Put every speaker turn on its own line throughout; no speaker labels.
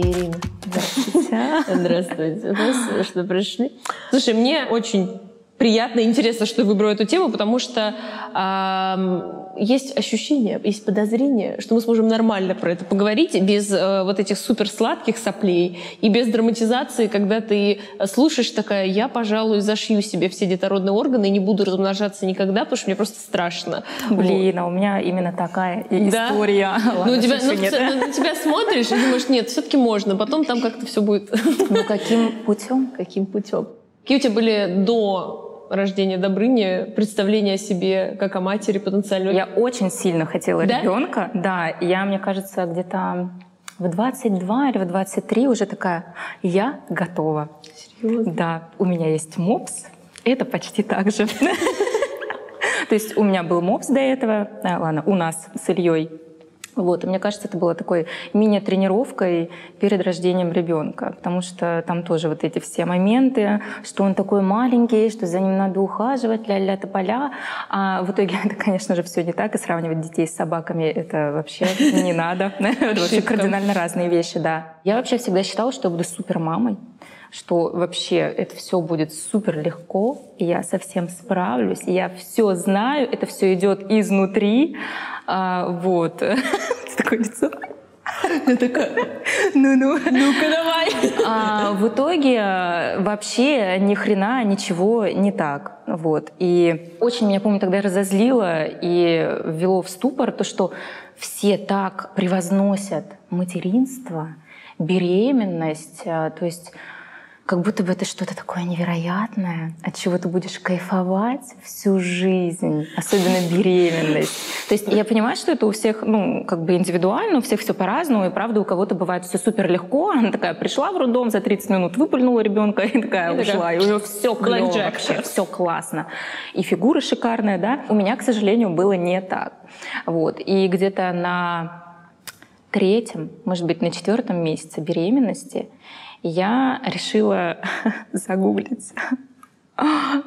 Ирина.
Здравствуйте.
Здравствуйте. Спасибо, что пришли. Слушай, мне очень приятно и интересно, что ты выбрал эту тему, потому что э, есть ощущение, есть подозрение, что мы сможем нормально про это поговорить без э, вот этих суперсладких соплей и без драматизации, когда ты слушаешь такая, я, пожалуй, зашью себе все детородные органы и не буду размножаться никогда, потому что мне просто страшно.
Блин, вот. а у меня именно такая история.
Да? Ладно, ну, тебя, ну, ну, на тебя смотришь и думаешь, нет, все-таки можно, потом там как-то все будет.
Ну, каким путем?
Каким путем? Какие у тебя были до рождения Добрыни представление о себе как о матери потенциальной?
Я очень сильно хотела да? ребенка. Да, я, мне кажется, где-то в 22 или в 23 уже такая, я готова.
Серьезно?
Да, у меня есть мопс, это почти так же. То есть у меня был мопс до этого, а, ладно, у нас с Ильей вот, и мне кажется, это было такой мини-тренировкой перед рождением ребенка, потому что там тоже вот эти все моменты, что он такой маленький, что за ним надо ухаживать, ля-ля тополя. А в итоге это, конечно же, все не так, и сравнивать детей с собаками это вообще не надо. Это вообще кардинально разные вещи, да. Я вообще всегда считала, что я буду супер мамой что вообще это все будет супер легко, и я совсем справлюсь, и я все знаю, это все идет изнутри, а, вот. Такое лицо.
Я такая, ну-ну, ну-ка давай.
А в итоге вообще ни хрена ничего не так. Вот. И очень меня, помню, тогда разозлило и ввело в ступор то, что все так превозносят материнство, беременность, а, то есть как будто бы это что-то такое невероятное, от чего ты будешь кайфовать всю жизнь, особенно беременность. То есть я понимаю, что это у всех, ну, как бы индивидуально, у всех все по-разному, и правда у кого-то бывает все супер легко, она такая пришла в роддом за 30 минут, выпульнула ребенка и такая и ушла, и уже все клево вообще, все классно. И фигура шикарная, да. У меня, к сожалению, было не так. Вот. И где-то на третьем, может быть, на четвертом месяце беременности я решила загуглить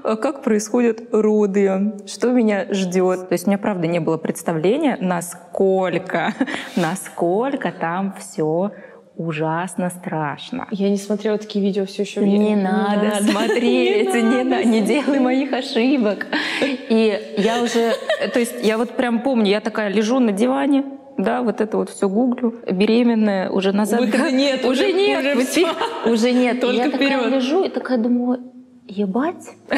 как происходят роды, что меня ждет. То есть у меня, правда, не было представления, насколько, насколько там все ужасно страшно.
Я не смотрела такие видео все еще.
Не, не надо, надо смотреть, не, не, надо. не делай моих ошибок. И я уже, то есть я вот прям помню, я такая лежу на диване, да, вот это вот все гуглю, беременная, уже назад.
Выхода нет,
уже,
уже
нет,
уже, все.
уже нет.
Только
я
вперед.
такая лежу и такая думаю, ебать.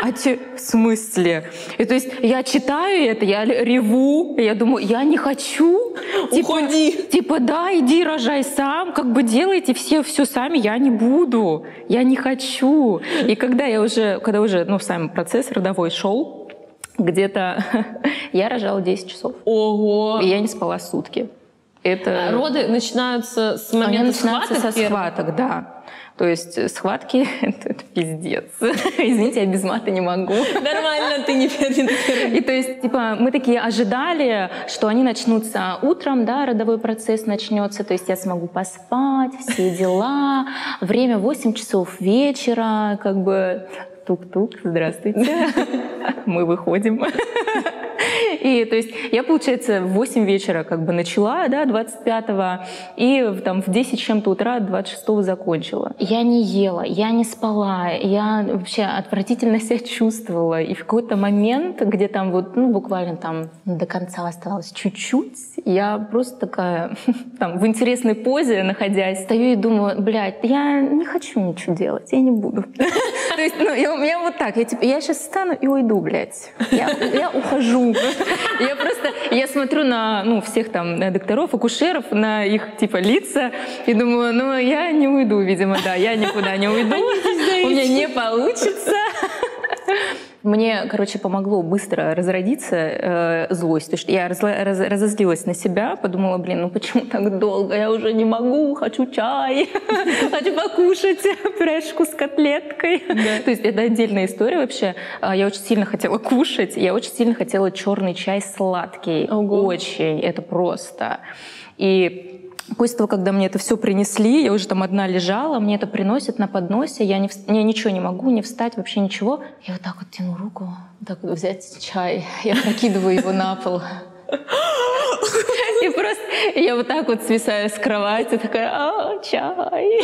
А те, в смысле? И то есть я читаю это, я реву, я думаю, я не хочу.
Типа, Уходи.
Типа, да, иди рожай сам, как бы делайте все все сами, я не буду, я не хочу. И когда я уже, когда уже, ну, сам процесс родовой шел, где-то я рожала 10 часов.
Ого!
И я не спала сутки.
Это... А роды начинаются с момента
Они начинаются
схваток?
со схваток, да. То есть схватки — это, это пиздец. Извините, я без мата не могу.
Нормально, ты не первый.
И то есть, типа, мы такие ожидали, что они начнутся утром, да, родовой процесс начнется, то есть я смогу поспать, все дела. Время 8 часов вечера, как бы тук-тук, здравствуйте, мы выходим. И то есть я, получается, в 8 вечера как бы начала, да, 25-го, и там в 10 чем-то утра 26-го закончила. Я не ела, я не спала, я вообще отвратительно себя чувствовала. И в какой-то момент, где там вот, ну, буквально там до конца осталось чуть-чуть, я просто такая там в интересной позе находясь, стою и думаю, блядь, я не хочу ничего делать, я не буду. То есть, ну, я, вот так, я, типа, я сейчас встану и уйду, блядь. Я, я Я просто, я смотрю на, ну, всех там докторов, акушеров, на их, типа, лица, и думаю, ну, я не уйду, видимо, да, я никуда не уйду, у меня не получится. Мне, короче, помогло быстро разродиться э, злость. То есть я раз, раз, разозлилась на себя, подумала, блин, ну почему так долго? Я уже не могу, хочу чай, хочу покушать пюрешку с котлеткой. То есть это отдельная история вообще. А, я очень сильно хотела кушать, я очень сильно хотела черный чай сладкий. Очень, это просто. И После того, когда мне это все принесли, я уже там одна лежала, мне это приносят на подносе, я, не, я ничего не могу, не встать, вообще ничего. Я вот так вот тяну руку, так вот взять чай, я прокидываю его на пол. И просто, я вот так вот свисаю с кровати, такая, а, чай.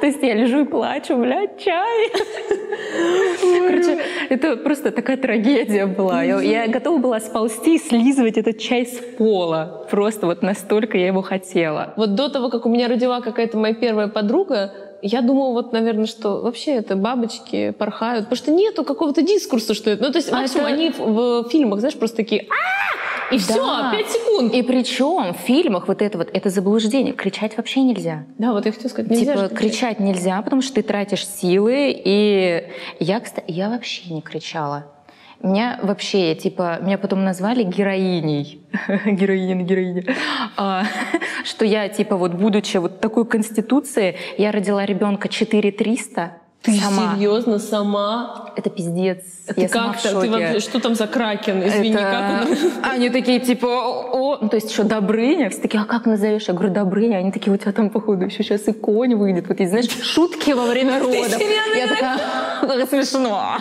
То есть я лежу и плачу, блядь, чай. Короче, это просто такая трагедия была. Я, я готова была сползти и слизывать этот чай с пола. Просто вот настолько я его хотела.
Вот до того, как у меня родила какая-то моя первая подруга, я думала, вот, наверное, что вообще это бабочки порхают, потому что нету какого-то дискурса, что это. Ну, то есть, а максимум это... они в, в фильмах, знаешь, просто такие а и да. все, пять секунд.
И причем в фильмах вот это вот, это заблуждение. Кричать вообще нельзя.
Да, вот я хотела сказать, нельзя.
Типа, кричать нельзя, потому что ты тратишь силы. И я, кстати, я вообще не кричала. Меня вообще, типа, меня потом назвали героиней. Героиня, героиня. А, что я, типа, вот будучи вот такой конституцией, я родила ребенка 4300,
ты сама. серьезно сама?
Это пиздец.
Это я как то Ты вообще, что там за кракен? Извини, это... как он?
Они такие типа, о, ну, то есть что Добрыня? Все такие, а как назовешь? Я говорю, Добрыня. Они такие, у тебя там походу еще сейчас и конь выйдет. Вот, и, знаешь, шутки во время родов. Я такая, как смешно.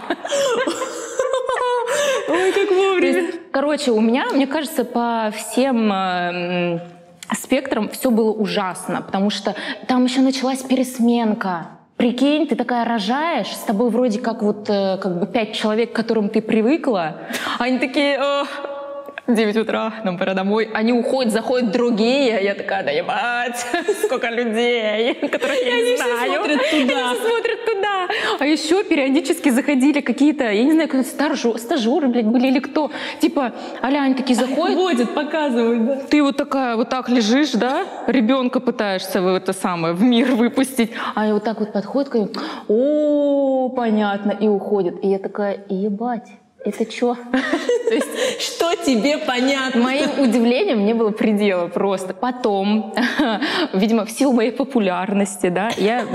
Ой, как вовремя.
Короче, у меня, мне кажется, по всем э, спектрам все было ужасно, потому что там еще началась пересменка. Прикинь, ты такая рожаешь, с тобой вроде как вот э, как бы пять человек, к которым ты привыкла, они такие, 9 утра, нам пора домой. Они уходят, заходят другие. Я такая, да ебать, сколько людей, которых я не знаю.
смотрят туда.
Они смотрят туда. А еще периодически заходили какие-то, я не знаю, кто стажеры, блядь, были или кто. Типа, аля, они такие заходят.
Ходят, показывают, да.
Ты вот такая, вот так лежишь, да? Ребенка пытаешься в это самое, в мир выпустить. А они вот так вот подходят, о, понятно, и уходят. И я такая, ебать это что?
То есть, что тебе понятно?
Моим удивлением не было предела просто. Потом, видимо, в силу моей популярности, да, я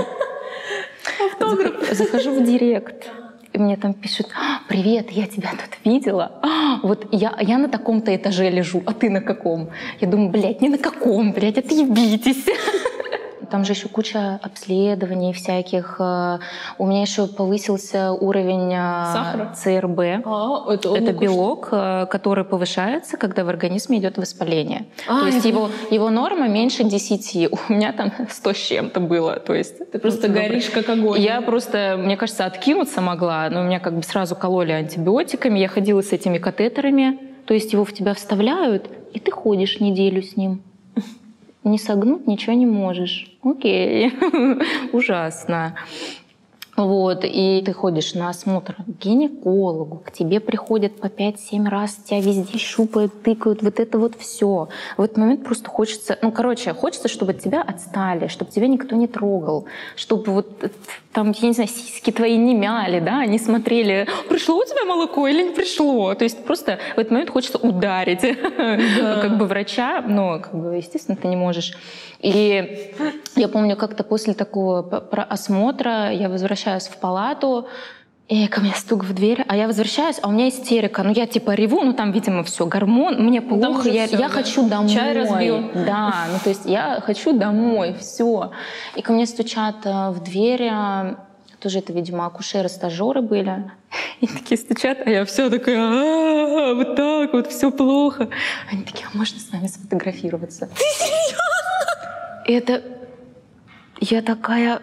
захожу в директ. И мне там пишут, «А, привет, я тебя тут видела. А, вот я, я на таком-то этаже лежу, а ты на каком? Я думаю, блядь, не на каком, блядь, отъебитесь. Там же еще куча обследований всяких. Э, у меня еще повысился уровень э,
Сахара?
ЦРБ.
А,
это это белок, что? Э, который повышается, когда в организме идет воспаление. А, То есть его, его норма меньше 10. У меня там 100 с чем-то было. То есть
Ты просто добрый. горишь как огонь.
Я просто, мне кажется, откинуться могла, но меня как бы сразу кололи антибиотиками. Я ходила с этими катетерами. То есть его в тебя вставляют, и ты ходишь неделю с ним не согнуть ничего не можешь. Окей, ужасно. Вот, и ты ходишь на осмотр к гинекологу, к тебе приходят по 5-7 раз, тебя везде щупают, тыкают, вот это вот все. В этот момент просто хочется, ну, короче, хочется, чтобы от тебя отстали, чтобы тебя никто не трогал, чтобы вот там, я не знаю, сиськи твои не мяли, да, не смотрели, пришло у тебя молоко или не пришло. То есть просто в этот момент хочется ударить да. как бы врача, но, как бы, естественно, ты не можешь. И я помню, как-то после такого осмотра я возвращаюсь в палату, и ко мне стук в дверь, а я возвращаюсь, а у меня истерика. Ну, я типа реву, ну там, видимо, все, гормон, мне ну, плохо, я, все, я да. хочу домой.
Чай разбил.
Да, ну то есть я хочу домой, все. И ко мне стучат э, в дверь, э, тоже это, видимо, акушеры-стажеры были. И такие стучат, а я все такая, «А, вот так вот, все плохо. Они такие, а можно с вами сфотографироваться?
Ты серьезно?
И это... Я такая,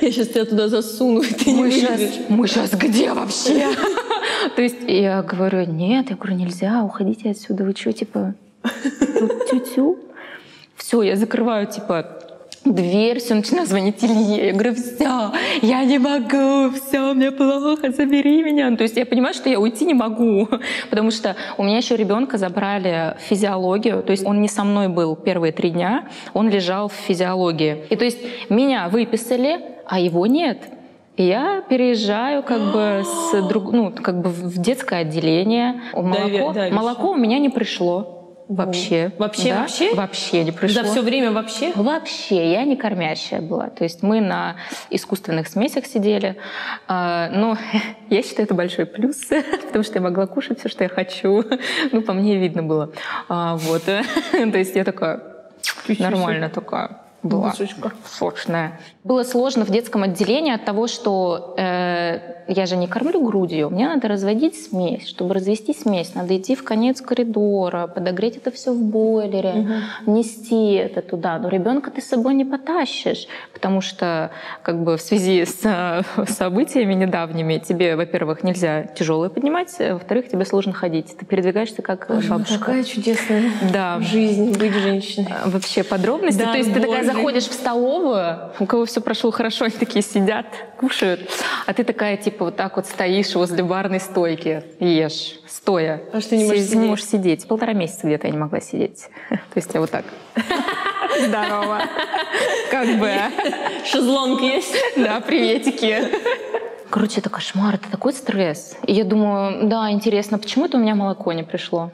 я сейчас тебя туда засуну, и ты мы
не сейчас, Мы сейчас где вообще? То есть я говорю, нет, я говорю, нельзя, уходите отсюда, вы что, типа, тю-тю? Все, я закрываю, типа, дверь, все, начинаю звонить Илье. Я говорю, все, я не могу, все, мне плохо, забери меня. Ну, то есть я понимаю, что я уйти не могу, потому что у меня еще ребенка забрали в физиологию, то есть он не со мной был первые три дня, он лежал в физиологии. И то есть меня выписали, а его нет. И я переезжаю как бы с друг, ну как бы в детское отделение. Молоко, да, да, молоко у меня не пришло. Вообще.
Вообще,
да?
вообще?
Вообще не пришло.
За все время вообще?
Вообще. Я не кормящая была. То есть мы на искусственных смесях сидели. А, но я считаю, это большой плюс, потому что я могла кушать все, что я хочу. Ну, по мне видно было. А, вот. То есть я такая нормально такая была
Душечка.
сочная. Было сложно в детском отделении от того, что э, я же не кормлю грудью, мне надо разводить смесь. Чтобы развести смесь, надо идти в конец коридора, подогреть это все в бойлере, нести это туда. Но ребенка ты с собой не потащишь, потому что как бы в связи с э, событиями недавними тебе, во-первых, нельзя тяжелое поднимать, а во-вторых, тебе сложно ходить. Ты передвигаешься как
Боже,
бабушка.
Какая чудесная
Да.
жизнь быть женщиной.
Вообще подробности.
Да,
То есть ты такая. Заходишь в столовую, у кого все прошло хорошо, они такие сидят, кушают, а ты такая типа вот так вот стоишь возле барной стойки ешь, стоя.
Потому что ты не можешь
Си-
сидеть.
можешь сидеть. Полтора месяца где-то я не могла сидеть. То есть я вот так. Здорово. Как бы.
Шезлонг есть?
Да, приветики. Короче, это кошмар, это такой стресс. И я думаю, да, интересно, почему это у меня молоко не пришло?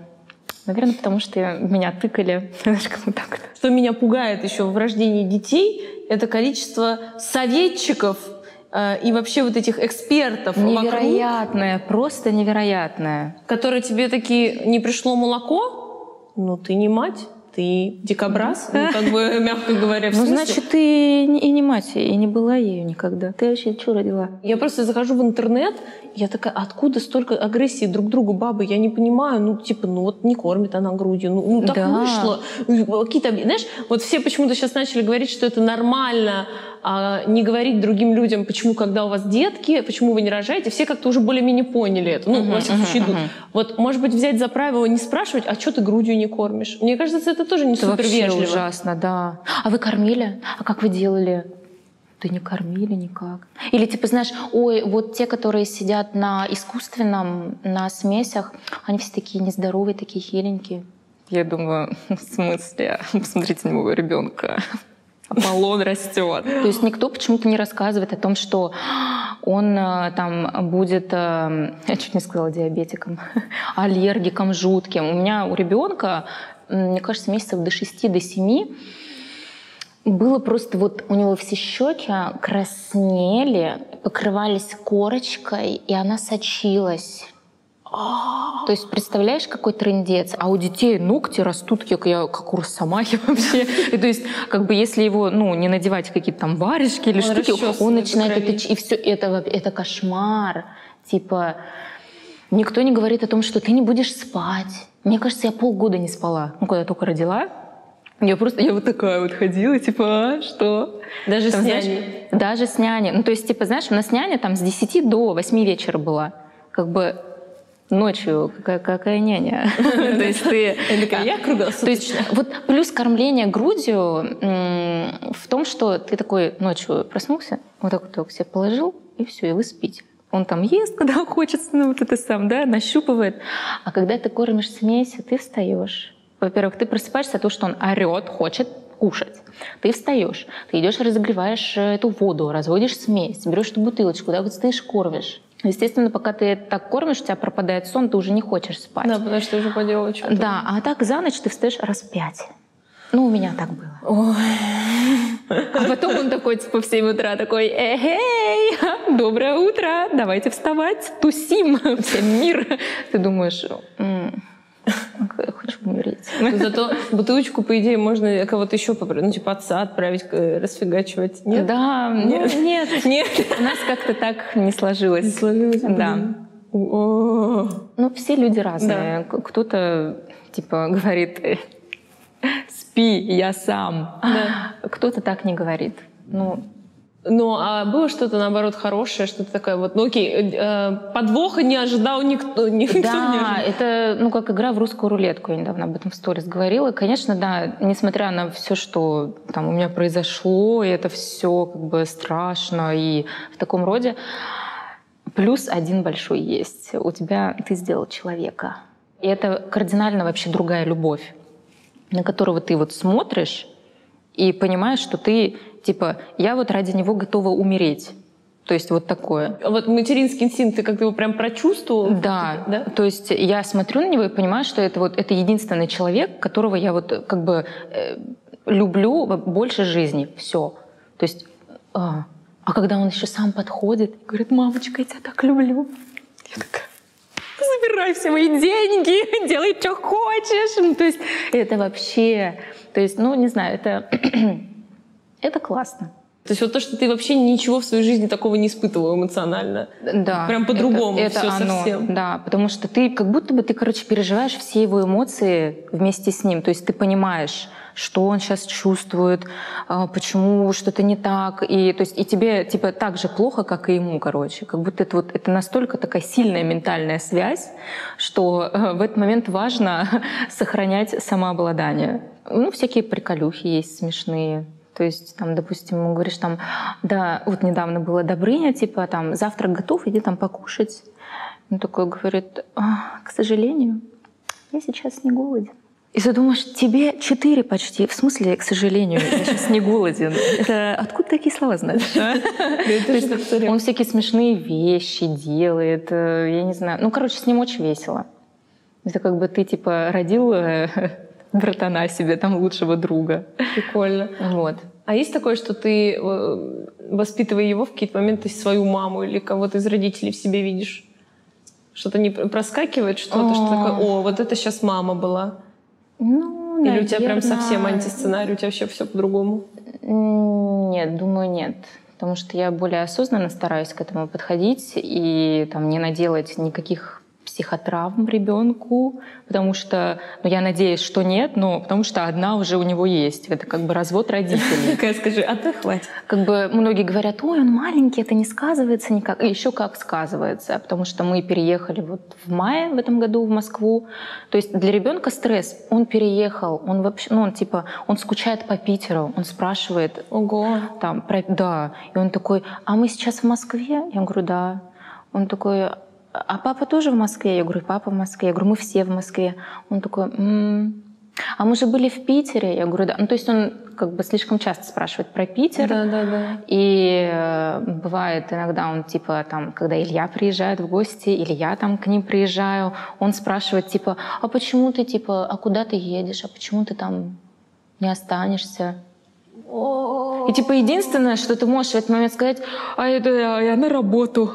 Наверное, потому что меня тыкали.
Что меня пугает еще в рождении детей, это количество советчиков э, и вообще вот этих экспертов вокруг,
Невероятное, просто невероятное.
которые тебе такие, не пришло молоко, ну ты не мать, ты дикобраз, ну как бы, мягко говоря, в
Ну, значит, ты и не мать, и не была ею никогда. Ты вообще что родила?
Я просто захожу в интернет, я такая, откуда столько агрессии друг к другу бабы? Я не понимаю, ну, типа, ну вот не кормит она грудью, ну, ну, так
Да.
вышло. Какие-то, знаешь, вот все почему-то сейчас начали говорить, что это нормально а, не говорить другим людям, почему, когда у вас детки, почему вы не рожаете, все как-то уже более-менее поняли это. Ну,
Мгм,
во всяком случае, идут.
мгм.
Вот, может быть, взять за правило не спрашивать, а что ты грудью не кормишь? Мне кажется, это тоже не
Это
супер
вообще
вежливо.
ужасно, да. А вы кормили? А как вы делали? Да не кормили никак. Или типа, знаешь, ой, вот те, которые сидят на искусственном, на смесях, они все такие нездоровые, такие хиленькие. Я думаю, в смысле? Посмотрите на моего ребенка. Аполлон растет. То есть никто почему-то не рассказывает о том, что он э, там будет, э, я чуть не сказала диабетиком, аллергиком жутким. У меня у ребенка, мне кажется, месяцев до 6 до 7 было просто вот у него все щеки краснели, покрывались корочкой, и она сочилась. То есть представляешь, какой трендец? А у детей ногти растут, как, я, как у росомахи вообще. И то есть, как бы, если его, ну, не надевать какие-то там варежки или
Он
штуки, он начинает это, и все это, это кошмар. Типа, никто не говорит о том, что ты не будешь спать. Мне кажется, я полгода не спала. Ну, когда только родила, я просто, я вот такая вот ходила, типа, а, что?
Даже
Там,
с
знаешь,
няней.
Даже с няней. Ну, то есть, типа, знаешь, у нас няня там с 10 до 8 вечера была. Как бы ночью какая, какая няня. То есть ты...
Я круглосуточная.
вот плюс кормление грудью в том, что ты такой ночью проснулся, вот так вот себе положил, и все, и вы спите. Он там ест, когда хочется, ну вот это сам, да, нащупывает. А когда ты кормишь смесью, ты встаешь. Во-первых, ты просыпаешься от того, что он орет, хочет кушать. Ты встаешь, ты идешь, разогреваешь э, эту воду, разводишь смесь, берешь эту бутылочку, да, вот стоишь, кормишь. Естественно, пока ты так кормишь, у тебя пропадает сон, ты уже не хочешь спать.
Да, потому что уже поделала что-то.
Да, а так за ночь ты встаешь раз пять. Ну, у меня так было.
Ой.
А потом он такой, типа, в 7 утра такой, эй, доброе утро, давайте вставать, тусим, всем мир. Ты думаешь, «М, хочу умереть.
Зато бутылочку, по идее, можно кого-то еще попросить, ну, типа отца отправить, э, расфигачивать. Нет?
Да, ну,
Нет.
нет.
Нет.
У нас как-то так не сложилось.
Не сложилось?
Да.
О.
Ну, все люди разные. К- Кто-то, типа, говорит, «Э, спи, я сам.
Да.
Кто-то так не говорит. Ну,
Ну, а было что-то, наоборот, хорошее, что-то такое вот, ну окей, э, подвоха не ожидал никто, никто не
Да,
ожидал.
это ну как игра в русскую рулетку. Я недавно об этом в сторис говорила. Конечно, да, несмотря на все, что там у меня произошло, и это все как бы страшно и в таком роде, плюс один большой есть. У тебя ты сделал человека. И это кардинально вообще другая любовь, на которого ты вот смотришь и понимаешь, что ты типа я вот ради него готова умереть. То есть вот такое.
Вот материнский инстинкт, ты как-то его прям прочувствовал?
Да,
да?
То есть я смотрю на него и понимаю, что это вот это единственный человек, которого я вот как бы э, люблю больше жизни. Все. То есть, а, а когда он еще сам подходит и говорит, мамочка, я тебя так люблю. Я такая, забирай все мои деньги, делай, что хочешь. Ну, то есть это вообще, то есть, ну, не знаю, это Это классно.
То есть вот то, что ты вообще ничего в своей жизни такого не испытывала эмоционально.
Да.
Прям по-другому
это, это
все
оно,
совсем.
Да, потому что ты как будто бы ты, короче, переживаешь все его эмоции вместе с ним. То есть ты понимаешь, что он сейчас чувствует, а, почему что-то не так. И, то есть, и тебе типа так же плохо, как и ему, короче. Как будто это, вот, это настолько такая сильная ментальная связь, что э, в этот момент важно сохранять самообладание. Ну, всякие приколюхи есть смешные. То есть, там, допустим, ему говоришь, там, да, вот недавно было Добрыня, типа, там, завтрак готов, иди там покушать. Он такой говорит, «А, к сожалению, я сейчас не голоден. И ты думаешь, тебе четыре почти. В смысле, к сожалению, я сейчас не голоден. Это откуда такие слова знаешь? Он всякие смешные вещи делает, э, я не знаю. Ну, короче, с ним очень весело. Это как бы ты, типа, родил э, братана себе, там, лучшего друга.
Прикольно.
Вот.
А есть такое, что ты, э, воспитывая его, в какие-то моменты свою маму или кого-то из родителей в себе видишь? Что-то не проскакивает, что-то, что такое, о, вот это сейчас мама была.
Ну,
Или у тебя прям
наверное,
совсем антисценарий, у тебя вообще все по-другому?
Нет, думаю, нет. Потому что я более осознанно стараюсь к этому подходить и там не наделать никаких психотравм ребенку, потому что, ну, я надеюсь, что нет, но потому что одна уже у него есть. Это как бы развод родителей.
Такая, скажи, а ты хватит.
Как бы многие говорят, ой, он маленький, это не сказывается никак. И еще как сказывается, потому что мы переехали вот в мае в этом году в Москву. То есть для ребенка стресс. Он переехал, он вообще, ну, он типа, он скучает по Питеру, он спрашивает,
Ого.
там, про, да. И он такой, а мы сейчас в Москве? Я говорю, да. Он такой, а папа тоже в Москве? Я говорю, папа в Москве. Я говорю, мы все в Москве. Он такой, «М, а мы же были в Питере. Я говорю, да. Ну, то есть он как бы слишком часто спрашивает про Питер.
Да, да, да.
И э, бывает иногда он типа там, когда Илья приезжает в гости, или я там к ним приезжаю, он спрашивает типа, а почему ты типа, а куда ты едешь, а почему ты там не останешься? И типа единственное, что ты можешь в этот момент сказать, а это я, я на работу.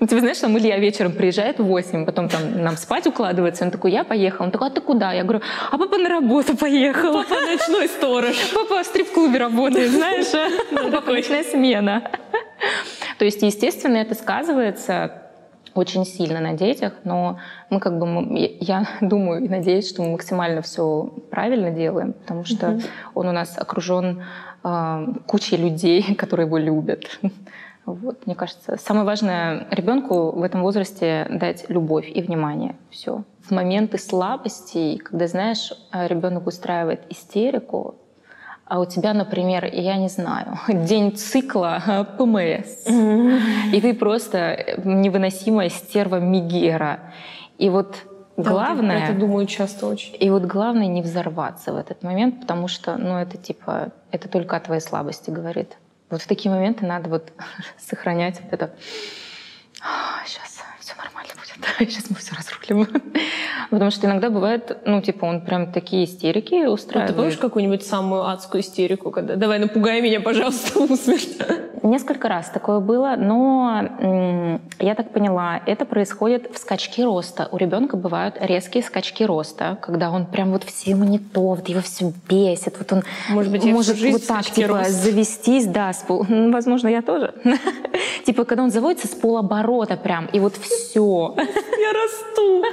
Ну, Ты знаешь, там Илья вечером приезжает в 8, потом там нам спать укладывается, он такой, я поехал. Он такой, а ты куда? Я говорю, а папа на работу поехал.
Папа ночной сторож.
Папа в стрип-клубе работает, знаешь, а? Папа ночная смена. То есть, естественно, это сказывается очень сильно на детях, но мы как бы, мы- я думаю и надеюсь, что мы максимально все правильно делаем, потому что он у нас окружен э, кучей людей, которые его любят. Вот, мне кажется, самое важное ребенку в этом возрасте дать любовь и внимание. Все. В моменты слабости, когда, знаешь, ребенок устраивает истерику, а у тебя, например, я не знаю, день цикла э, ПМС, и ты просто невыносимая стерва Мигера. И вот главное...
Это думаю часто очень.
И вот главное не взорваться в этот момент, потому что, ну, это типа, это только о твоей слабости говорит. Вот в такие моменты надо вот сохранять вот это. Сейчас будет. Сейчас мы все разрулим. Потому что иногда бывает, ну, типа, он прям такие истерики
А ты
устраивает.
помнишь какую-нибудь самую адскую истерику, когда «давай напугай меня, пожалуйста, усмерть».
Несколько раз такое было, но я так поняла, это происходит в скачке роста. У ребенка бывают резкие скачки роста, когда он прям вот все ему не то, вот его все бесит, вот он
Может быть,
может вот так типа
роста.
завестись, да, с пол- возможно, я тоже. Типа, когда он заводится с полоборота прям, и вот все.
Я расту.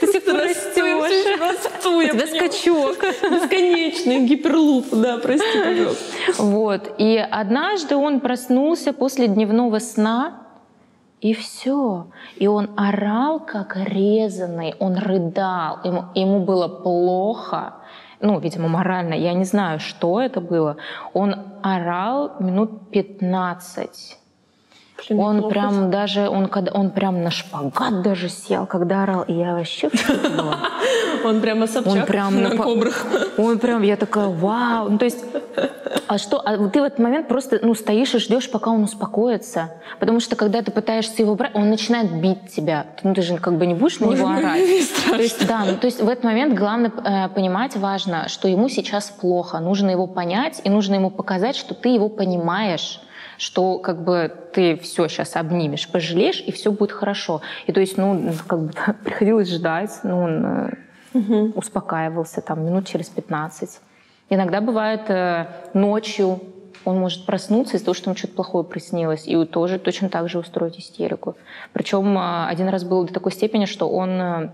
Ты все
Просто расту.
У тебя скачок.
Бесконечный гиперлуп, да, прости, пожалуйста.
Вот. И однажды он проснулся после дневного сна, и все. И он орал, как резанный, он рыдал, ему, ему было плохо. Ну, видимо, морально, я не знаю, что это было. Он орал минут 15.
Блин,
Он прям даже, он, когда, он прям на шпагат даже сел, когда орал, и я вообще.
Он прямо Собчак
Он прям
на кобрах.
Он прям, я такая, вау. Ну, то есть, а что, а ты в этот момент просто, ну, стоишь и ждешь, пока он успокоится. Потому что, когда ты пытаешься его брать, он начинает бить тебя. Ну, ты же как бы не будешь на него орать. То есть, да, ну, то есть в этот момент главное э, понимать важно, что ему сейчас плохо. Нужно его понять, и нужно ему показать, что ты его понимаешь что как бы ты все сейчас обнимешь, пожалеешь, и все будет хорошо. И то есть, ну, как бы приходилось ждать, ну, он э, успокаивался там минут через 15. Иногда бывает э, ночью он может проснуться из-за того, что ему что-то плохое приснилось, и тоже точно так же устроить истерику. Причем э, один раз было до такой степени, что он э,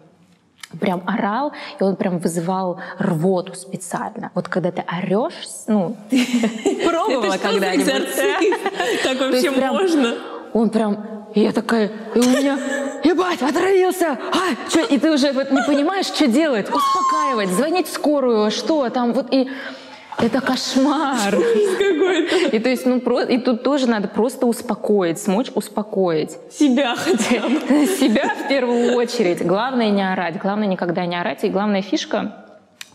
прям орал, и он прям вызывал рвоту специально. Вот когда ты орешь, ну,
пробовала когда-нибудь? Так вообще можно?
Он прям, и я такая, и у меня, ебать, отравился, а, что, и ты уже вот не понимаешь, что делать, успокаивать, звонить в скорую, что там, вот, и это кошмар. И то есть, ну, про... и тут тоже надо просто успокоить, смочь успокоить.
Себя хотя бы.
Себя в первую очередь. Главное не орать, главное никогда не орать. И главная фишка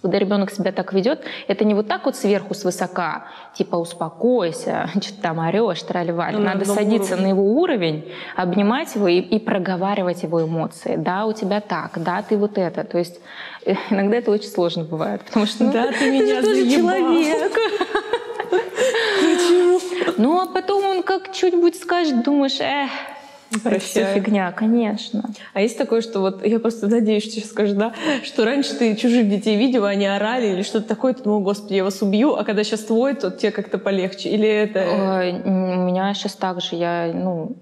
когда ребенок себя так ведет, это не вот так вот сверху свысока, типа успокойся, что-то там орешь, тролливаль. Ну, Надо садиться уровне. на его уровень, обнимать его и, и проговаривать его эмоции. Да, у тебя так, да, ты вот это. То есть э, иногда это очень сложно бывает, потому что ну,
да, ты, меня ты же человек.
Почему? Ну, а потом он как чуть-нибудь скажет, думаешь, эх, Прощаю. фигня, конечно.
А есть такое, что вот я просто надеюсь, что сейчас скажешь, да, что раньше ты чужих детей видела, они орали или что-то такое, ты думал, господи, я вас убью, а когда сейчас твой, то тебе как-то полегче. Или это...
У меня сейчас так же, я, ну,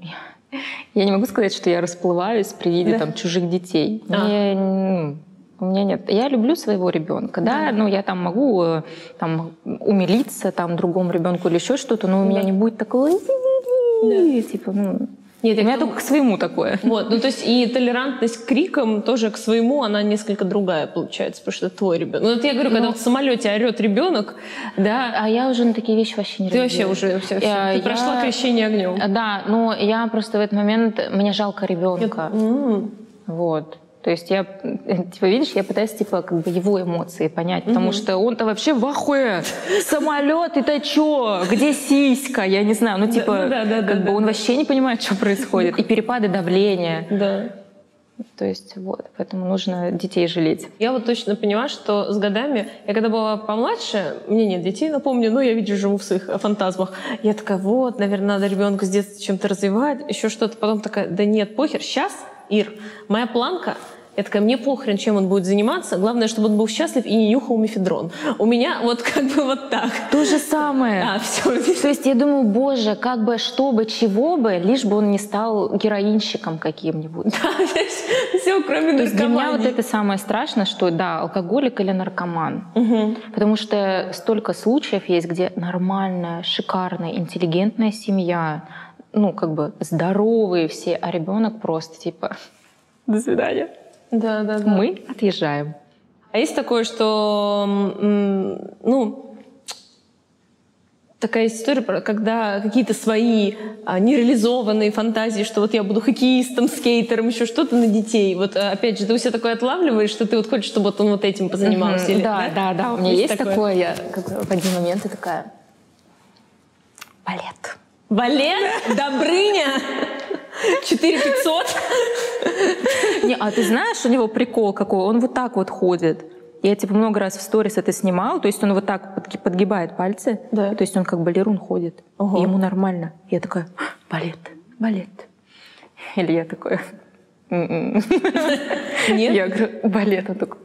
я не могу сказать, что я расплываюсь при виде да. там чужих детей. А. Мне, у меня нет. Я люблю своего ребенка, да, да. ну я там могу э, там умилиться там другому ребенку или еще что-то, но у меня не будет такого да. типа, ну нет, у меня только к своему такое.
Вот, ну то есть и толерантность к крикам тоже к своему, она несколько другая получается, потому что это твой ребенок. Ну вот я говорю, когда ну, в самолете орет ребенок, да.
А я уже на такие вещи вообще не
Ты вообще уже все, все. Я, Ты прошла крещение огнем.
Да, но я просто в этот момент, мне жалко ребенка. Вот. То есть я, типа, видишь, я пытаюсь, типа, как бы его эмоции понять, потому mm-hmm. что он-то вообще в ахуе. Самолет, это чё? Где сиська? Я не знаю. Ну, типа, да, да, да, как бы он вообще не понимает, что происходит. И перепады давления.
Да.
То есть вот, поэтому нужно детей жалеть.
Я вот точно поняла, что с годами, я когда была помладше, мне нет детей, напомню, но я, видишь, живу в своих фантазмах. Я такая, вот, наверное, надо ребенка с детства чем-то развивать, еще что-то. Потом такая, да нет, похер, сейчас, Ир, моя планка я такая, мне похрен, чем он будет заниматься, главное, чтобы он был счастлив и не нюхал мефедрон. У меня вот как бы вот так.
То же самое.
А, все.
То есть я думаю, боже, как бы, что бы, чего бы, лишь бы он не стал героинщиком каким-нибудь.
Да, все, кроме наркомании.
Для меня вот это самое страшное, что, да, алкоголик или наркоман. Угу. Потому что столько случаев есть, где нормальная, шикарная, интеллигентная семья, ну, как бы здоровые все, а ребенок просто типа до свидания.
Да, да, да.
Мы отъезжаем.
А есть такое, что, ну, такая история, когда какие-то свои а, нереализованные фантазии, что вот я буду хоккеистом, скейтером, еще что-то на детей. Вот а, опять же, ты у себя такое отлавливаешь, что ты вот хочешь, чтобы вот он вот этим позанимался? Mm-hmm.
Или, да, да, да, да. У меня есть, есть такое. такое. Я как, в один момент я такая, балет.
Балет? Добрыня? 4500?
Не, а ты знаешь, у него прикол какой? Он вот так вот ходит. Я типа много раз в сторис это снимал, то есть он вот так подгибает пальцы, да. то есть он как балерун ходит, Ого. и ему нормально. Я такая, балет, балет. Или я такой, «М-м». нет? Я говорю, балет, он такой,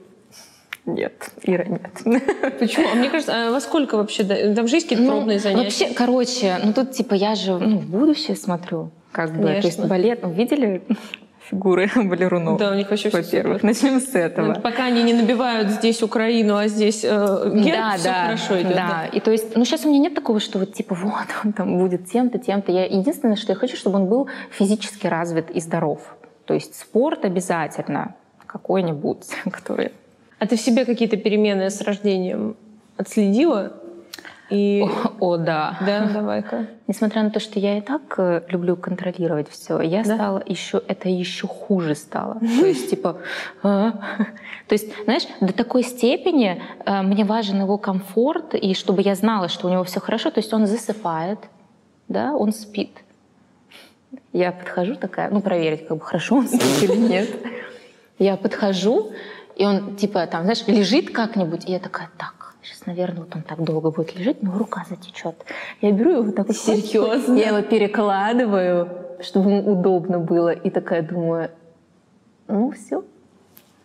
нет, Ира, нет.
Почему? А мне кажется, а во сколько вообще? Там же есть какие-то ну, пробные занятия?
Вообще, короче, ну тут типа я же ну, в будущее смотрю. Как Конечно. бы, то есть балет, ну, видели фигуры балерунов.
Да, у них вообще
Во-первых, начнем с этого.
Ну, пока они не набивают здесь Украину, а здесь э, герб, да, все да, хорошо идет.
Да. да, и то есть, ну сейчас у меня нет такого, что вот типа вот он там будет тем-то, тем-то. Я единственное, что я хочу, чтобы он был физически развит и здоров. То есть спорт обязательно какой-нибудь, который.
А ты в себе какие-то перемены с рождением отследила?
И... О, о, да.
Да, давай-ка.
Несмотря на то, что я и так э, люблю контролировать все, я да? стала еще, это еще хуже стало. То есть, типа, а? то есть, знаешь, до такой степени э, мне важен его комфорт, и чтобы я знала, что у него все хорошо, то есть он засыпает, да, он спит. Я подхожу такая, ну, проверить, как бы хорошо он спит или нет. Я подхожу, и он, типа, там, знаешь, лежит как-нибудь, и я такая, так, Сейчас, наверное, вот он так долго будет лежать, но рука затечет. Я беру его вот так вот.
Серьезно?
Я его перекладываю, чтобы ему удобно было. И такая думаю, ну все,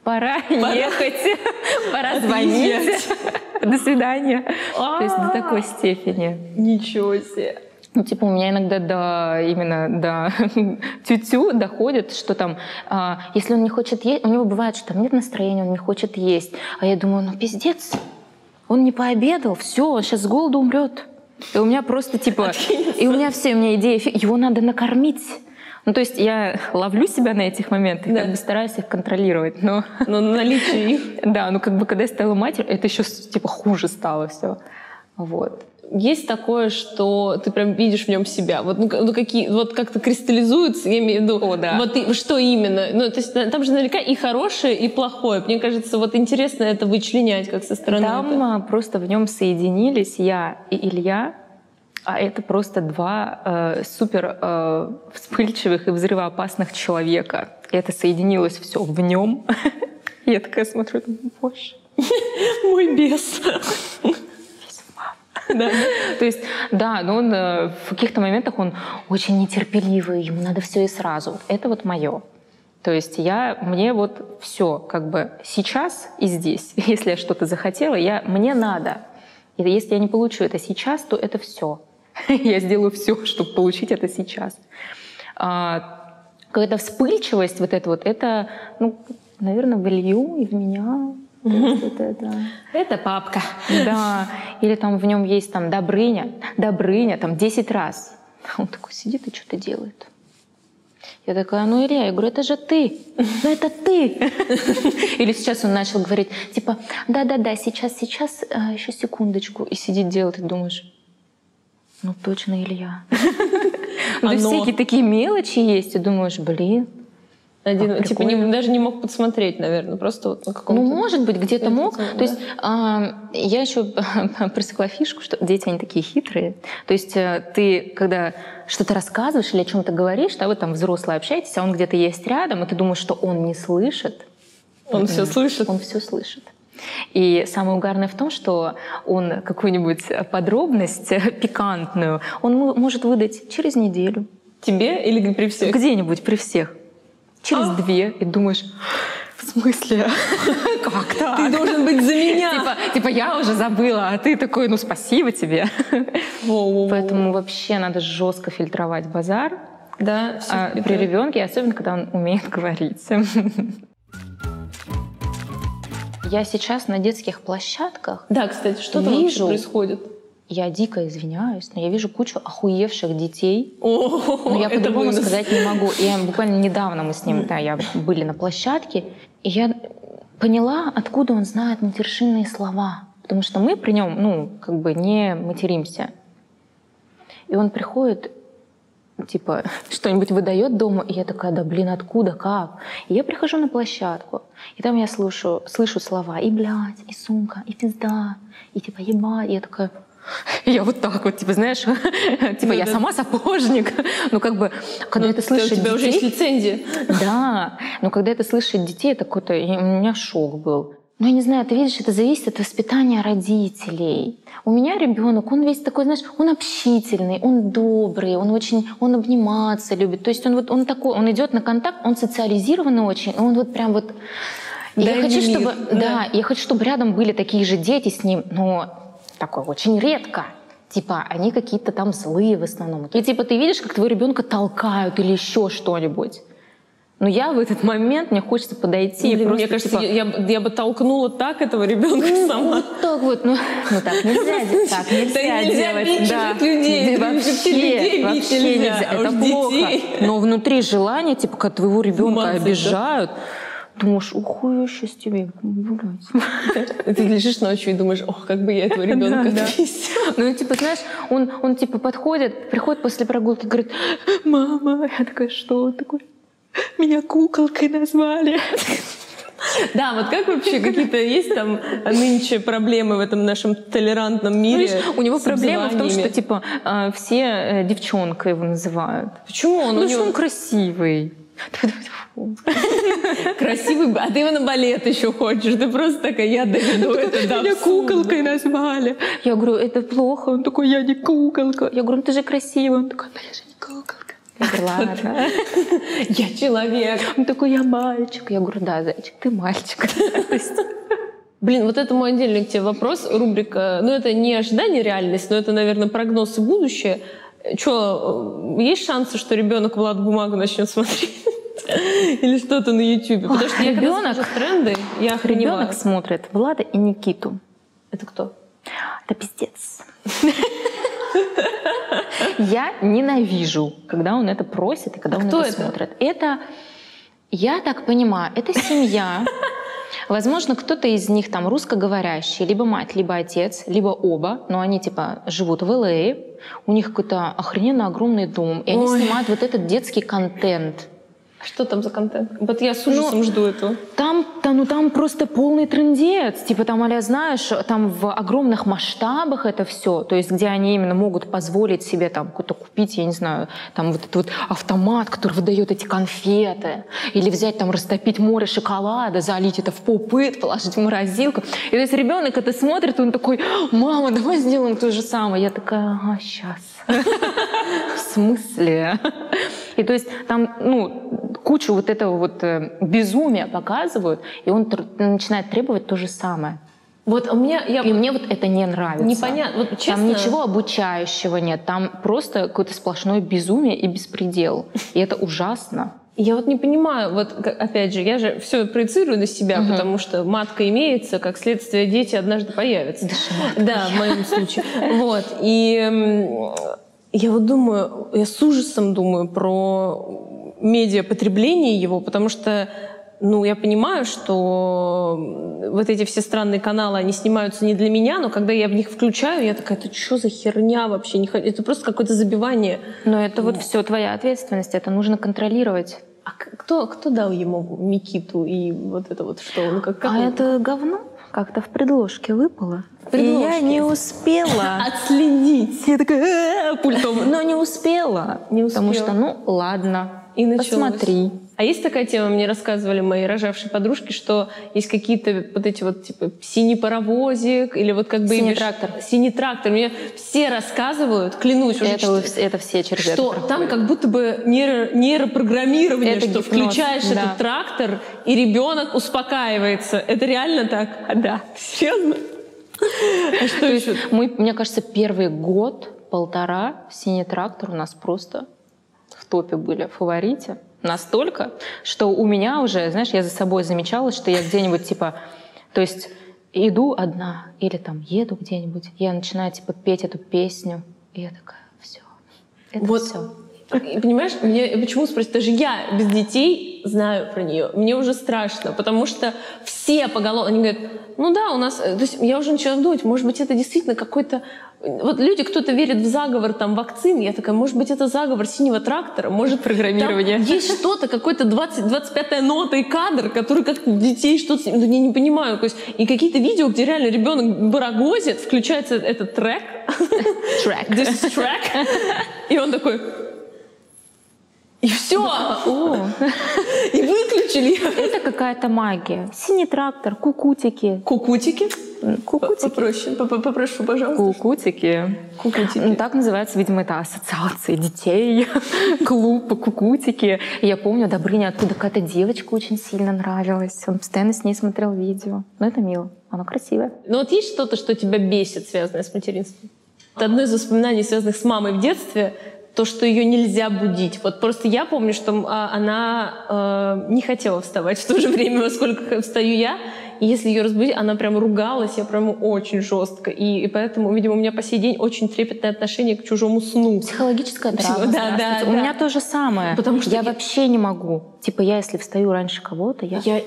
пора, пора ехать, пора звонить. до свидания. То есть до такой степени.
Ничего себе.
Ну, типа, у меня иногда до именно до тю-тю доходит, что там, а, если он не хочет есть, у него бывает, что там нет настроения, он не хочет есть. А я думаю, ну, пиздец, он не пообедал, все, он сейчас с голоду умрет. И у меня просто, типа, и у меня все, у меня идея, его надо накормить. Ну, то есть я ловлю себя на этих моментах, да. как бы стараюсь их контролировать, но...
Но наличие их...
Да, ну как бы когда я стала матерью, это еще типа хуже стало все. Вот
есть такое, что ты прям видишь в нем себя. Вот, ну, ну какие, вот как-то кристаллизуется, я имею в виду,
О, да.
вот и, что именно. Ну, то есть там же наверняка и хорошее, и плохое. Мне кажется, вот интересно это вычленять как со стороны.
Там
это.
просто в нем соединились я и Илья, а это просто два э, супер э, вспыльчивых и взрывоопасных человека. И это соединилось все в нем. Я такая смотрю, боже,
мой бес.
То есть, да, но он э, в каких-то моментах он очень нетерпеливый, ему надо все и сразу. Это вот мое. То есть я, мне вот все как бы сейчас и здесь. Если я что-то захотела, я, мне надо. И если я не получу это сейчас, то это все. я сделаю все, чтобы получить это сейчас. А, какая-то вспыльчивость вот это вот, это, ну, наверное, в Илью и в меня
это, папка.
Да. Или там в нем есть там Добрыня, Добрыня, там 10 раз. Он такой сидит и что-то делает. Я такая, ну, Илья, я говорю, это же ты. Ну, это ты. Или сейчас он начал говорить, типа, да-да-да, сейчас, сейчас, а, еще секундочку. И сидит, делает, и думаешь, ну, точно Илья. Ну, всякие такие мелочи есть, и думаешь, блин,
один, а, типа не, даже не мог подсмотреть, наверное, просто вот на каком-то...
Ну, может быть, где-то мог. Да? То есть а, я еще просекла фишку, что дети, они такие хитрые. То есть э, ты, когда что-то рассказываешь или о чем-то говоришь, да, вы там взрослые общаетесь, а он где-то есть рядом, и ты думаешь, что он не слышит.
Он все слышит?
Он все слышит. И самое угарное в том, что он какую-нибудь подробность пикантную, он может выдать через неделю.
Тебе или при всех?
Где-нибудь при всех через а? две, и думаешь, в смысле?
Как так? Ты должен быть за меня.
Типа, типа я уже забыла, а ты такой, ну спасибо тебе. Поэтому вообще надо жестко фильтровать базар.
Да,
а, при ребенке, особенно когда он умеет говорить. Я сейчас на детских площадках.
Да, кстати, что там вижу, происходит?
Я дико извиняюсь, но я вижу кучу охуевших детей. О, но я по-другому сказать не могу. И буквально недавно мы с ним, да, я были на площадке, и я поняла, откуда он знает матершинные слова. Потому что мы при нем, ну, как бы не материмся. И он приходит, типа, что-нибудь выдает дома, и я такая, да блин, откуда, как? И я прихожу на площадку, и там я слышу, слышу слова и блядь, и сумка, и пизда, и типа ебать. И я такая, я вот так вот, типа, знаешь, типа, я сама сапожник. Ну, как бы, когда это слышит
У тебя уже есть лицензия.
Да, но когда это слышит детей, это какой-то... У меня шок был. Ну, я не знаю, ты видишь, это зависит от воспитания родителей. У меня ребенок, он весь такой, знаешь, он общительный, он добрый, он очень, он обниматься любит. То есть он вот, он такой, он идет на контакт, он социализированный очень, он вот прям вот... я хочу, чтобы, да. да, я хочу, чтобы рядом были такие же дети с ним, но такое очень редко. Типа, они какие-то там злые в основном. И типа ты видишь, как твоего ребенка толкают или еще что-нибудь. Но я в этот момент, мне хочется подойти
Блин, и просто, Мне кажется, типа, я, я бы толкнула так этого ребенка ну, сама.
Вот так вот, ну, ну так нельзя, так нельзя, делать.
Да. людей,
вообще, вообще нельзя, это плохо. Но внутри желания, типа, когда твоего ребенка обижают, Думаешь, уху, сейчас тебе, блядь.
Ты лежишь ночью и думаешь, ох, как бы я этого ребенка да,
Ну, типа, знаешь, он, он, типа, подходит, приходит после прогулки, говорит, мама, я такая, что? Он такой, меня куколкой назвали.
Да, вот как вообще какие-то есть там нынче проблемы в этом нашем толерантном мире?
Видишь, у него проблема в том, что типа а, все э, девчонкой его называют.
Почему он?
Ну, что он красивый.
Красивый, а ты его на балет еще хочешь. Ты просто такая, я доведу это до
Меня куколкой назвали. Я говорю, это плохо. Он такой, я не куколка. Я говорю, ну ты же красивый. Он такой, ну я же не куколка. Я говорю, ладно.
Я человек.
Он такой, я мальчик. Я говорю, да, зайчик, ты мальчик.
Блин, вот это мой отдельный к тебе вопрос, рубрика. Ну, это не ожидание реальность, но это, наверное, прогноз и будущее. Что, есть шансы, что ребенок Влад Бумагу начнет смотреть? Или что-то на Ютубе? Потому что я
ребенок,
тренды, я охреневаю.
Ребенок смотрит Влада и Никиту.
Это кто?
Это пиздец. Я ненавижу, когда он это просит и когда
А
он это
это?
смотрит. Это, я так понимаю, это семья. Возможно, кто-то из них там русскоговорящий, либо мать, либо отец, либо оба, но они типа живут в ЛА, у них какой-то охрененно огромный дом, и они
Ой.
снимают вот этот детский контент.
Что там за контент? Вот я с ужасом жду этого.
Там, там, ну там просто полный трендец. Типа там, аля, знаешь, там в огромных масштабах это все. То есть где они именно могут позволить себе там какой-то купить, я не знаю, там вот этот вот автомат, который выдает эти конфеты. Или взять там, растопить море шоколада, залить это в попыт, положить в морозилку. И то есть ребенок это смотрит, он такой, мама, давай сделаем то же самое. Я такая, ага, сейчас. В смысле? И то есть там, ну, кучу вот этого вот э, безумия показывают, и он начинает требовать то же самое.
Вот у меня... Я...
И мне вот это не нравится.
Непонятно. Вот честно...
Там ничего обучающего нет, там просто какое-то сплошное безумие и беспредел. И это ужасно.
Я вот не понимаю, вот опять же, я же все проецирую на себя,
Мгм.
потому что матка имеется, как следствие дети однажды появятся. Да, в моем случае. Вот. И я вот думаю, я с ужасом думаю про медиапотребление его, потому что ну, я понимаю, что вот эти все странные каналы, они снимаются не для меня, но когда я в них включаю, я такая, это что за херня вообще? Не Это просто какое-то забивание.
Но это вот все твоя ответственность, это нужно контролировать.
А кто, кто дал ему Микиту и вот это вот что? Ну, как, как
А
он-
это говно как-то в предложке выпало.
предложке?
И я не успела.
Отследить.
Я такая «А, пультом, но не успела.
Не
Потому
успела.
что, ну, ладно,
И началось.
посмотри.
А есть такая тема, мне рассказывали мои рожавшие подружки, что есть какие-то вот эти вот типа синий паровозик или вот как бы...
Синий
имиш-
трактор.
Синий трактор. Мне все рассказывают, клянусь, уже
Это, вс- это все через это
что
проходят.
там как будто бы нейро- нейропрограммирование,
Это
что
гипноз,
включаешь
да.
этот трактор, и ребенок успокаивается. Это реально так?
Да.
Серьезно? А что еще?
мы, мне кажется, первый год, полтора, «Синий трактор» у нас просто в топе были, в фаворите. Настолько, что у меня уже, знаешь, я за собой замечала, что я где-нибудь типа, то есть иду одна или там еду где-нибудь, я начинаю типа петь эту песню, и я такая, все, это
Вот.
все.
Понимаешь, мне почему спросить, даже я без детей знаю про нее. Мне уже страшно, потому что все поголовно, они говорят, ну да, у нас, э, то есть я уже начала думать, может быть, это действительно какой-то, вот люди, кто-то верит в заговор там вакцин, я такая, может быть, это заговор синего трактора, может,
Программирование.
там есть что-то, какой-то 20, 25-я нота и кадр, который как детей что-то, ну, я не понимаю, то есть, и какие-то видео, где реально ребенок барагозит, включается этот трек,
Трек.
This is track. И он такой... И все. И выключили.
это какая-то магия. Синий трактор, кукутики.
Кукутики.
Кукутики.
Попроще. Поп- Попрошу, пожалуйста.
Кукутики.
Кукутики.
Ну, так называется, видимо, это ассоциация детей, клуб, кукутики. Я помню, Добрыня оттуда какая-то девочка очень сильно нравилась. Он постоянно с ней смотрел видео. Но это мило, оно красивое.
Но вот есть что-то, что тебя бесит, связанное с материнством? Это одно из воспоминаний, связанных с мамой в детстве, то, что ее нельзя будить. Вот просто я помню, что а, она э, не хотела вставать в то же время, во сколько встаю я. И если ее разбудить, она прям ругалась, я прям очень жестко. И, и поэтому, видимо, у меня по сей день очень трепетное отношение к чужому сну.
Психологическая
Психо-
драма.
да,
здравствуйте.
да,
У
да.
меня то же самое.
Потому что
я,
я-
вообще не могу. Типа я, если встаю раньше кого-то, я...
Я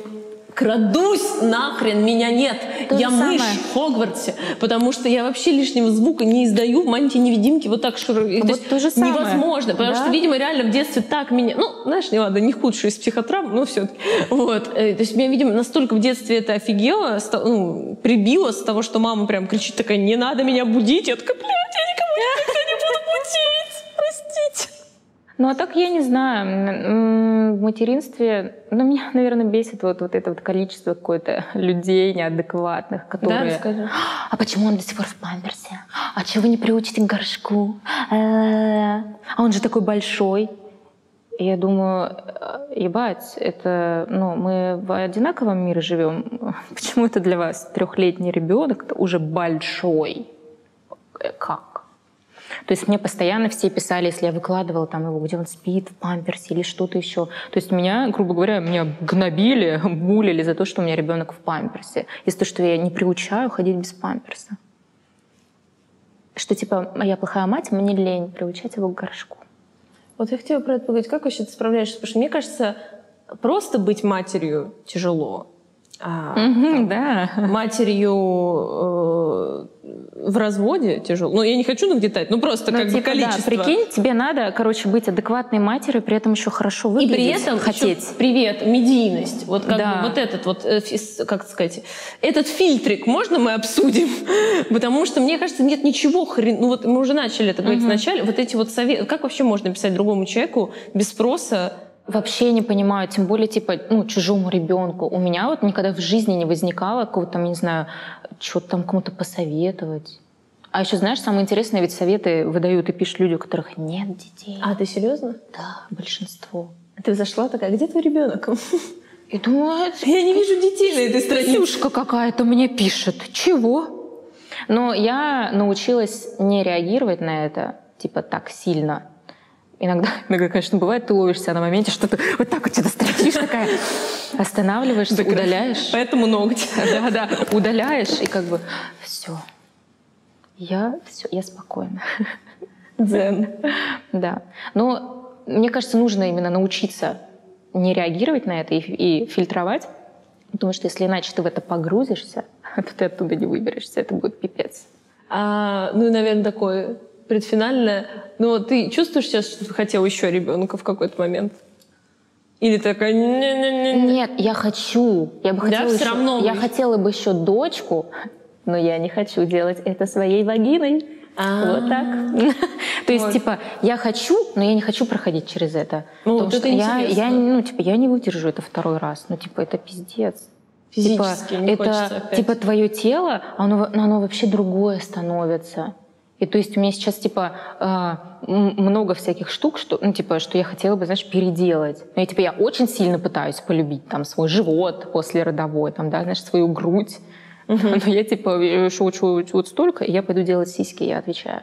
крадусь нахрен, меня нет.
То
я мышь
самое.
в Хогвартсе, потому что я вообще лишнего звука не издаю в мантии невидимки вот так широко.
Вот то же самое.
Невозможно, потому
Да?
что, видимо, реально в детстве так меня... Ну, знаешь, не ладно, не худший из психотравм, но все таки Вот. Э, То есть меня, видимо, настолько в детстве это офигело, ну, прибило с того, что мама прям кричит такая, не надо меня будить. Я такая, блядь, я никого никогда не буду будить.
Ну а так я не знаю. В материнстве, ну меня, наверное, бесит вот, вот это вот количество какое-то людей неадекватных, которые...
расскажи.
А почему он до сих пор в памперсе? А чего вы не приучите к горшку? Э, А он же такой большой. Я думаю, э, ебать, это, ну, мы в одинаковом мире живем. Почему это для вас трехлетний ребенок уже большой? Как? То есть мне постоянно все писали, если я выкладывала там его, где он спит, в памперсе или что-то еще. То есть меня, грубо говоря, меня гнобили, булили за то, что у меня ребенок в памперсе. Из-за того, что я не приучаю ходить без памперса. Что типа, я плохая мать, мне лень приучать его к горшку.
Вот я хотела про это поговорить. Как вообще ты справляешься? Потому что мне кажется, просто быть матерью тяжело. А
да.
матерью э, в разводе тяжело. Ну, я не хочу нагнетать, ну просто
Ну,
как бы
типа, да,
количество.
прикинь, тебе надо, короче, быть адекватной матерью, при этом еще хорошо
И
выглядеть,
при этом
хотеть.
еще привет, медийность. Вот как
Да.
бы вот этот вот, э, как сказать, этот фильтрик можно мы обсудим? Потому что мне кажется, нет ничего хрен... Ну вот мы уже начали это говорить вначале. Вот эти вот советы... Как вообще можно писать другому человеку без спроса?
Вообще не понимаю, тем более, типа, ну, чужому ребенку. У меня вот никогда в жизни не возникало какого-то там, не знаю, что-то там кому-то посоветовать. А еще, знаешь, самое интересное, ведь советы выдают и пишут люди, у которых нет детей.
А ты серьезно?
Да, большинство.
Ты зашла такая, где твой ребенок?
И думаю, это
Я не вижу детей на этой странице.
Ксюшка какая-то мне пишет. Чего? Но я научилась не реагировать на это, типа, так сильно. Иногда, иногда, конечно, бывает, ты ловишься на моменте, что ты вот так вот что-то строчишь такая, останавливаешься, удаляешь.
Поэтому ногти.
Да, да, удаляешь, и как бы все. Я все, я спокойна.
Дзен.
Да. Но мне кажется, нужно именно научиться не реагировать на это и, и фильтровать, потому что если иначе ты в это погрузишься, то ты оттуда не выберешься, это будет пипец.
А, ну, и, наверное, такое предфинальное. Но ты чувствуешь сейчас, что ты хотел еще ребенка в какой-то момент? Или такая... «Не-не-не-не».
Нет, я хочу. Я бы
Да,
хотела
всё
еще,
равно
я хотела бы еще дочку, но я не хочу делать это своей вагиной.
А.
Вот так. То есть, типа, я хочу, но я не хочу проходить через это.
Ну,
Потому что я, я, ну, типа, я не выдержу это второй раз. Ну, типа, это пиздец.
Физически
типа,
не хочется
это
опять.
типа твое тело, оно, оно вообще другое становится. И то есть у меня сейчас типа э, много всяких штук, что, ну, типа, что я хотела бы, знаешь, переделать. Ну, я, типа, я очень сильно пытаюсь полюбить там свой живот после родовой, там, да, знаешь, свою грудь. Но я типа шучу вот столько, и я пойду делать сиськи, я отвечаю.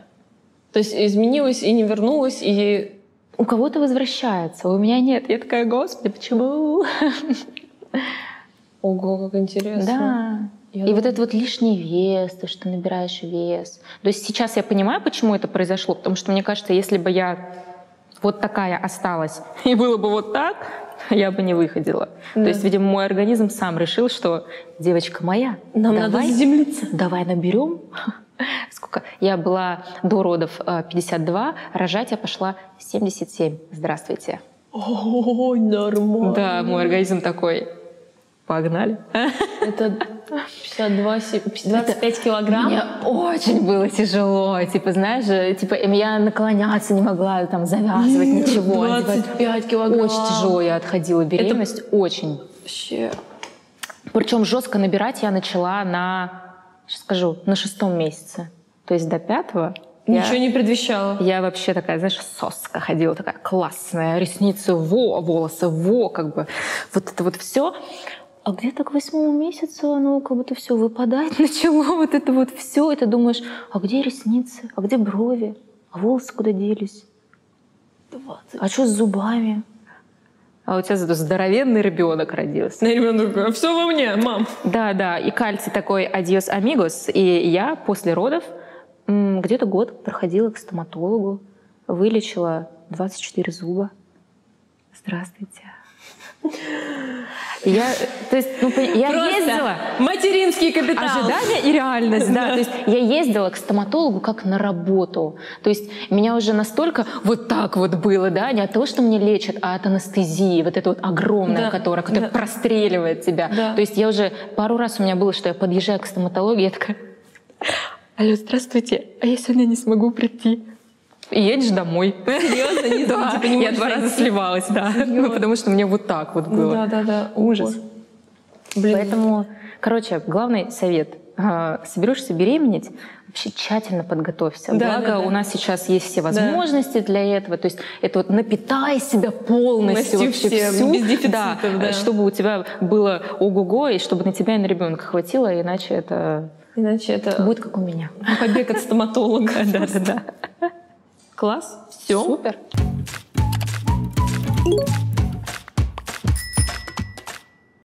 То есть изменилась и не вернулась, и...
У кого-то возвращается, у меня нет. Я такая, господи, почему?
Ого, как интересно.
Да.
Я
и
думаю-
вот этот вот лишний вес, то, что набираешь вес. То есть сейчас я понимаю, почему это произошло, потому что мне кажется, если бы я вот такая осталась и было бы вот так, я бы не выходила.
Да.
То есть, видимо, мой организм сам решил, что девочка моя,
Нам надо
давай,
заземлиться.
давай наберем. Сколько? Я была до родов э, 52, рожать я пошла 77. Здравствуйте.
Ой, нормально.
Да, мой организм такой. Погнали.
Это 52, се- 25 килограмм?
Мне очень было тяжело. Типа, знаешь, типа, я наклоняться не могла, там, завязывать, ничего. Типа,
25 килограмм.
очень тяжело я отходила беременность, очень.
Вообще.
Причем жестко набирать я начала на, сейчас скажу, на шестом месяце. То есть до пятого я-
Ничего не предвещало.
Я вообще такая, знаешь, соска ходила, такая классная, ресницы во, волосы во, как бы вот это вот все. А где-то к восьмому месяцу оно как будто все выпадать начало, вот это вот все, и ты думаешь, а где ресницы, а где брови, а волосы куда делись,
20.
а что с зубами? А у тебя зато здоровенный ребенок родился.
На ребенок такой, все во мне, мам.
Да, да, и кальций такой «Адьос, амигос». И я после родов где-то год проходила к стоматологу, вылечила 24 зуба. Здравствуйте. Я, то есть, ну, я
Просто
ездила.
материнский капитал.
Ожидание и реальность, да. То есть я ездила к стоматологу как на работу. То есть меня уже настолько вот так вот было, да, не от того, что мне лечат, а от анестезии, вот это вот огромная,
Да,
которая, которая
да.
простреливает тебя.
Да.
То есть я уже пару раз у меня было, что я подъезжаю к стоматологии, я такая, алло, здравствуйте, а я сегодня не смогу прийти. И едешь домой.
Серьезно? Не-
Да,
типа не
я два раза сливалась, да. Ну, потому что мне вот так вот было.
да, да, да.
Ужас.
Блин.
Поэтому, короче, главный совет э, соберешься беременеть, вообще тщательно подготовься.
Да,
Благо,
да, да.
у нас сейчас есть все возможности для этого. То есть это вот напитай себя полностью,
Полностью
вообще
всем,
всю,
без дефицитов,
да,
да.
чтобы у тебя было ого-го, и чтобы на тебя и на ребенка хватило, иначе это
Иначе это
будет как у меня.
побег от стоматолога.
Да-да-да.
Класс. Все.
Супер.